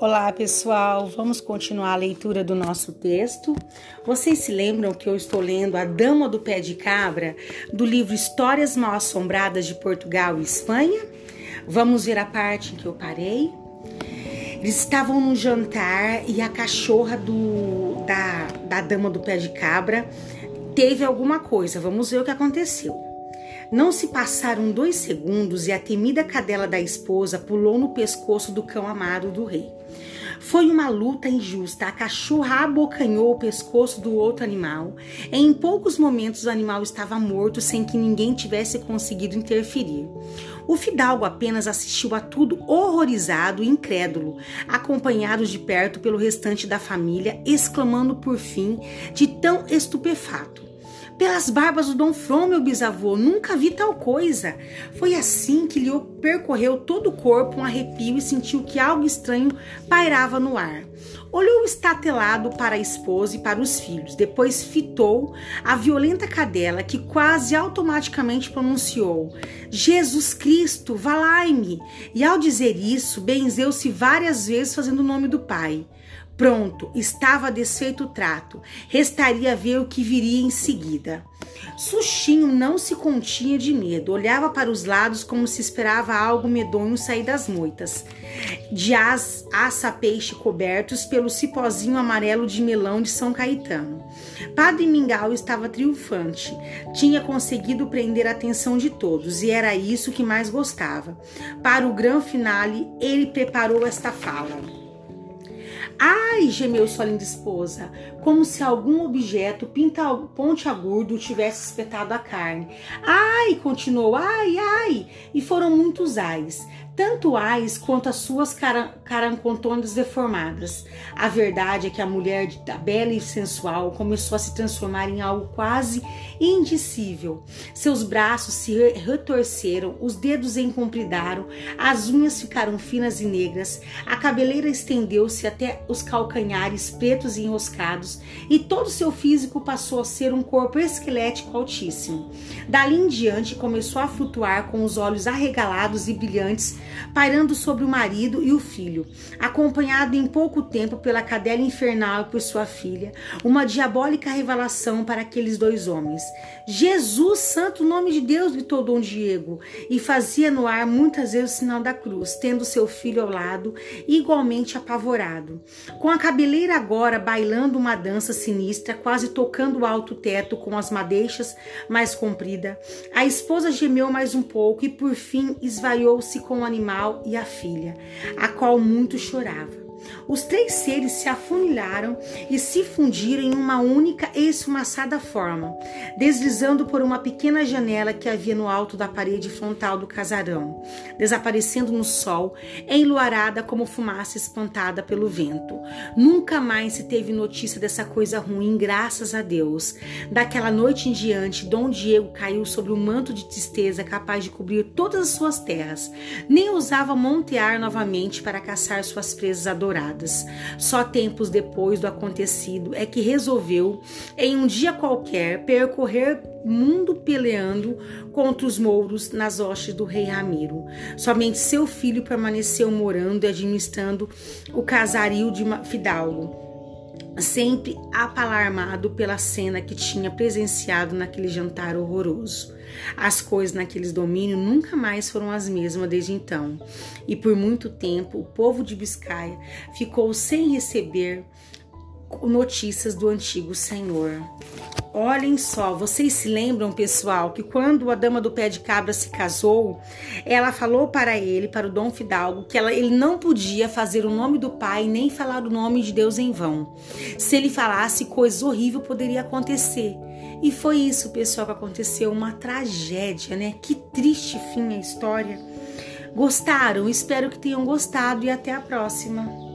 Olá pessoal, vamos continuar a leitura do nosso texto. Vocês se lembram que eu estou lendo A Dama do Pé de Cabra, do livro Histórias Mal Assombradas de Portugal e Espanha? Vamos ver a parte em que eu parei. Eles estavam no jantar e a cachorra do, da, da Dama do Pé de Cabra teve alguma coisa. Vamos ver o que aconteceu. Não se passaram dois segundos e a temida cadela da esposa pulou no pescoço do cão amado do rei. Foi uma luta injusta. A cachorra abocanhou o pescoço do outro animal. Em poucos momentos, o animal estava morto sem que ninguém tivesse conseguido interferir. O fidalgo apenas assistiu a tudo horrorizado e incrédulo, acompanhado de perto pelo restante da família, exclamando por fim, de tão estupefato: pelas barbas do Dom From, meu bisavô, nunca vi tal coisa. Foi assim que lhe percorreu todo o corpo um arrepio e sentiu que algo estranho pairava no ar. Olhou estatelado para a esposa e para os filhos, depois fitou a violenta cadela que quase automaticamente pronunciou: Jesus Cristo, valai-me! E ao dizer isso, benzeu-se várias vezes fazendo o nome do Pai. Pronto, estava desfeito o trato. Restaria ver o que viria em seguida. Suxinho não se continha de medo, olhava para os lados como se esperava algo medonho sair das moitas. De as, aça peixe cobertos pelo cipózinho amarelo de melão de São Caetano. Padre Mingau estava triunfante. Tinha conseguido prender a atenção de todos e era isso que mais gostava. Para o grande finale, ele preparou esta fala. Ai, gemeu sua linda esposa, como se algum objeto pinta, pontiagudo tivesse espetado a carne. Ai, continuou, ai, ai, e foram muitos ais tanto ais quanto as suas carancontonas deformadas. A verdade é que a mulher da bela e sensual começou a se transformar em algo quase indicível. Seus braços se retorceram, os dedos encompridaram, as unhas ficaram finas e negras, a cabeleira estendeu-se até os calcanhares pretos e enroscados, e todo seu físico passou a ser um corpo esquelético altíssimo. Dali em diante começou a flutuar com os olhos arregalados e brilhantes pairando sobre o marido e o filho, acompanhado em pouco tempo pela cadela infernal e por sua filha, uma diabólica revelação para aqueles dois homens. Jesus, santo nome de Deus, gritou Dom Diego, e fazia no ar muitas vezes o sinal da cruz, tendo seu filho ao lado, igualmente apavorado. Com a cabeleira agora bailando uma dança sinistra, quase tocando o alto teto com as madeixas mais comprida, a esposa gemeu mais um pouco e por fim esvaiou-se com o animal e a filha, a qual muito chorava. Os três seres se afunilaram e se fundiram em uma única e esfumaçada forma, deslizando por uma pequena janela que havia no alto da parede frontal do casarão, desaparecendo no sol, enluarada como fumaça espantada pelo vento. Nunca mais se teve notícia dessa coisa ruim, graças a Deus. Daquela noite em diante, Dom Diego caiu sobre um manto de tristeza capaz de cobrir todas as suas terras. Nem ousava montear novamente para caçar suas presas adoradas só tempos depois do acontecido é que resolveu, em um dia qualquer, percorrer mundo peleando contra os mouros nas hostes do rei Ramiro. Somente seu filho permaneceu morando e administrando o casario de Fidalgo sempre apalarmado pela cena que tinha presenciado naquele jantar horroroso. As coisas naqueles domínios nunca mais foram as mesmas desde então, e por muito tempo o povo de Biscaia ficou sem receber notícias do antigo senhor. Olhem só, vocês se lembram, pessoal, que quando a dama do pé de cabra se casou, ela falou para ele, para o Dom Fidalgo, que ela, ele não podia fazer o nome do pai nem falar o nome de Deus em vão. Se ele falasse, coisa horrível poderia acontecer. E foi isso, pessoal, que aconteceu, uma tragédia, né? Que triste fim a história. Gostaram? Espero que tenham gostado e até a próxima.